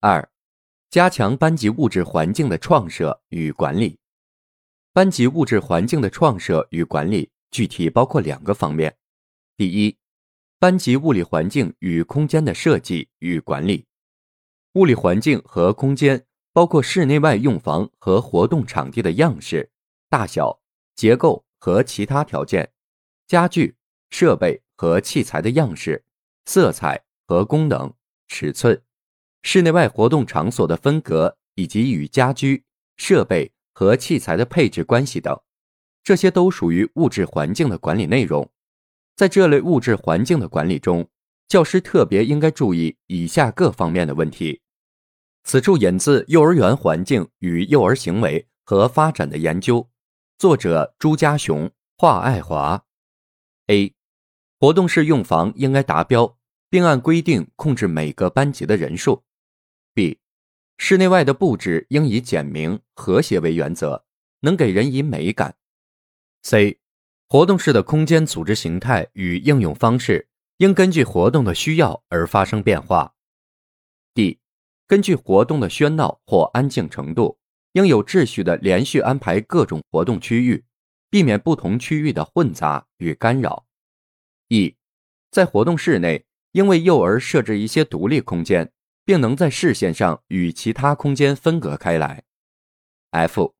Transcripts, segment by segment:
二、加强班级物质环境的创设与管理。班级物质环境的创设与管理具体包括两个方面：第一，班级物理环境与空间的设计与管理。物理环境和空间包括室内外用房和活动场地的样式、大小、结构和其他条件，家具、设备和器材的样式、色彩和功能、尺寸，室内外活动场所的分隔以及与家居、设备和器材的配置关系等，这些都属于物质环境的管理内容。在这类物质环境的管理中，教师特别应该注意以下各方面的问题。此处引自《幼儿园环境与幼儿行为和发展的研究》，作者朱家雄、华爱华。A. 活动室用房应该达标，并按规定控制每个班级的人数。B. 室内外的布置应以简明和谐为原则，能给人以美感。C. 活动室的空间组织形态与应用方式应根据活动的需要而发生变化。D. 根据活动的喧闹或安静程度，应有秩序的连续安排各种活动区域，避免不同区域的混杂与干扰。E，在活动室内应为幼儿设置一些独立空间，并能在视线上与其他空间分隔开来。F，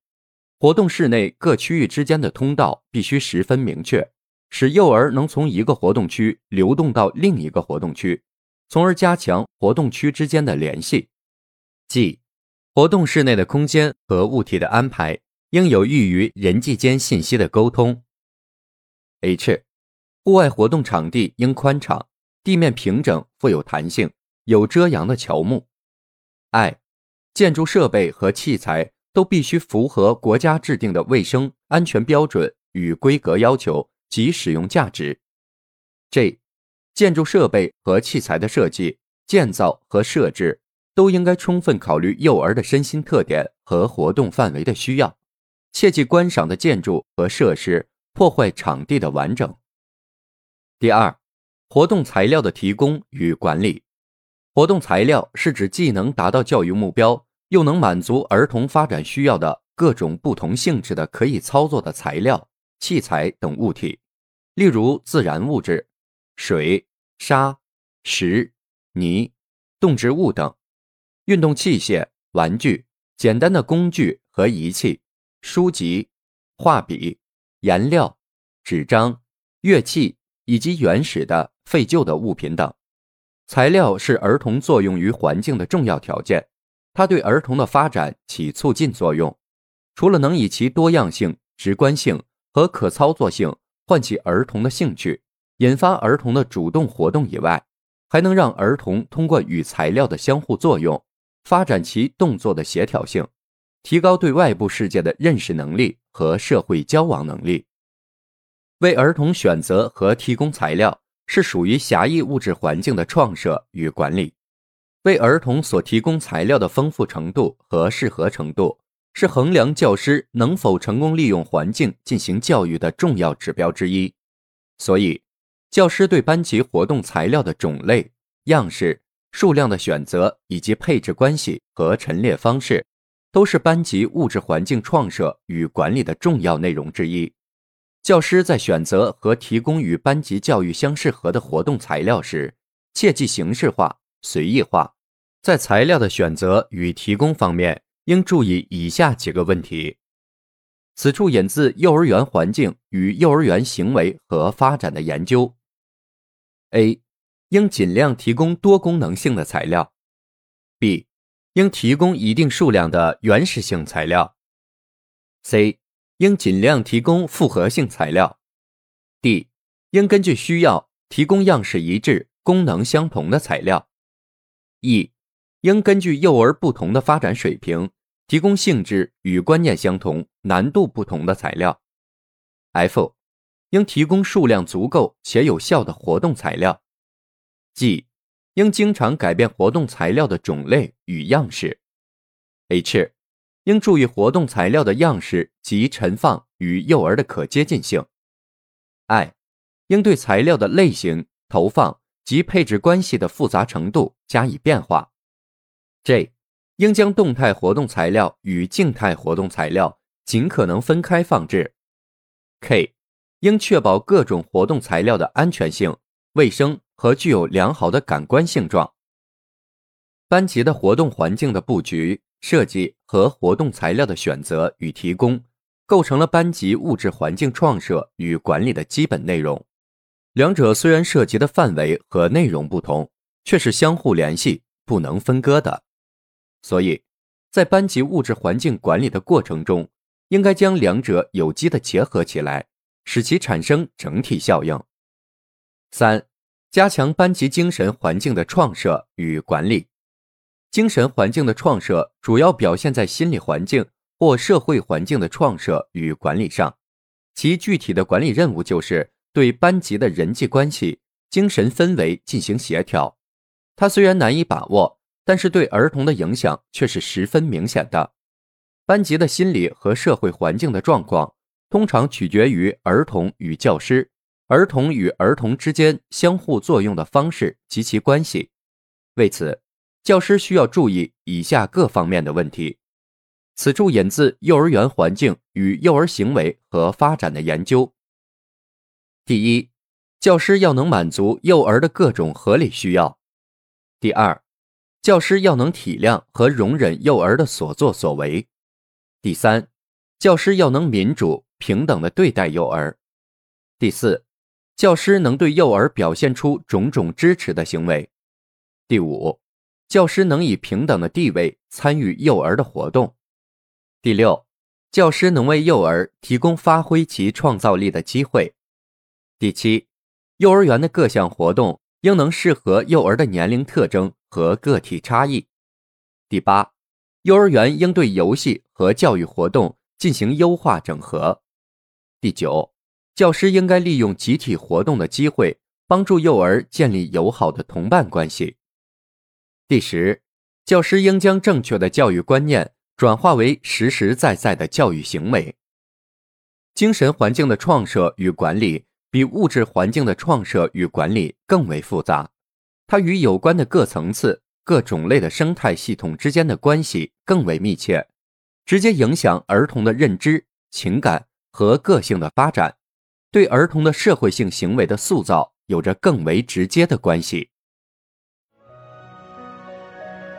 活动室内各区域之间的通道必须十分明确，使幼儿能从一个活动区流动到另一个活动区，从而加强活动区之间的联系。G，活动室内的空间和物体的安排应有益于人际间信息的沟通。H，户外活动场地应宽敞，地面平整，富有弹性，有遮阳的乔木。I，建筑设备和器材都必须符合国家制定的卫生安全标准与规格要求及使用价值。J，建筑设备和器材的设计、建造和设置。都应该充分考虑幼儿的身心特点和活动范围的需要，切忌观赏的建筑和设施破坏场地的完整。第二，活动材料的提供与管理。活动材料是指既能达到教育目标，又能满足儿童发展需要的各种不同性质的可以操作的材料、器材等物体，例如自然物质、水、沙、石、泥、动植物等。运动器械、玩具、简单的工具和仪器、书籍、画笔、颜料、纸张、乐器以及原始的、废旧的物品等。材料是儿童作用于环境的重要条件，它对儿童的发展起促进作用。除了能以其多样性、直观性和可操作性唤起儿童的兴趣，引发儿童的主动活动以外，还能让儿童通过与材料的相互作用。发展其动作的协调性，提高对外部世界的认识能力和社会交往能力。为儿童选择和提供材料是属于狭义物质环境的创设与管理。为儿童所提供材料的丰富程度和适合程度，是衡量教师能否成功利用环境进行教育的重要指标之一。所以，教师对班级活动材料的种类、样式。数量的选择以及配置关系和陈列方式，都是班级物质环境创设与管理的重要内容之一。教师在选择和提供与班级教育相适合的活动材料时，切忌形式化、随意化。在材料的选择与提供方面，应注意以下几个问题。此处引自《幼儿园环境与幼儿园行为和发展的研究》。A。应尽量提供多功能性的材料。B，应提供一定数量的原始性材料。C，应尽量提供复合性材料。D，应根据需要提供样式一致、功能相同的材料。E，应根据幼儿不同的发展水平，提供性质与观念相同、难度不同的材料。F，应提供数量足够且有效的活动材料。G，应经常改变活动材料的种类与样式。H，应注意活动材料的样式及陈放与幼儿的可接近性。I，应对材料的类型、投放及配置关系的复杂程度加以变化。J，应将动态活动材料与静态活动材料尽可能分开放置。K，应确保各种活动材料的安全性、卫生和具有良好的感官性状。班级的活动环境的布局、设计和活动材料的选择与提供，构成了班级物质环境创设与管理的基本内容。两者虽然涉及的范围和内容不同，却是相互联系、不能分割的。所以，在班级物质环境管理的过程中，应该将两者有机的结合起来，使其产生整体效应。三、加强班级精神环境的创设与管理。精神环境的创设主要表现在心理环境或社会环境的创设与管理上，其具体的管理任务就是对班级的人际关系、精神氛围进行协调。它虽然难以把握，但是对儿童的影响却是十分明显的。班级的心理和社会环境的状况，通常取决于儿童与教师、儿童与儿童之间相互作用的方式及其关系。为此，教师需要注意以下各方面的问题。此处引自《幼儿园环境与幼儿行为和发展的研究》。第一，教师要能满足幼儿的各种合理需要。第二，教师要能体谅和容忍幼儿的所作所为。第三，教师要能民主平等的对待幼儿。第四，教师能对幼儿表现出种种支持的行为。第五，教师能以平等的地位参与幼儿的活动。第六，教师能为幼儿提供发挥其创造力的机会。第七，幼儿园的各项活动应能适合幼儿的年龄特征和个体差异。第八。幼儿园应对游戏和教育活动进行优化整合。第九，教师应该利用集体活动的机会，帮助幼儿建立友好的同伴关系。第十，教师应将正确的教育观念转化为实实在在的教育行为。精神环境的创设与管理比物质环境的创设与管理更为复杂，它与有关的各层次。各种类的生态系统之间的关系更为密切，直接影响儿童的认知、情感和个性的发展，对儿童的社会性行为的塑造有着更为直接的关系。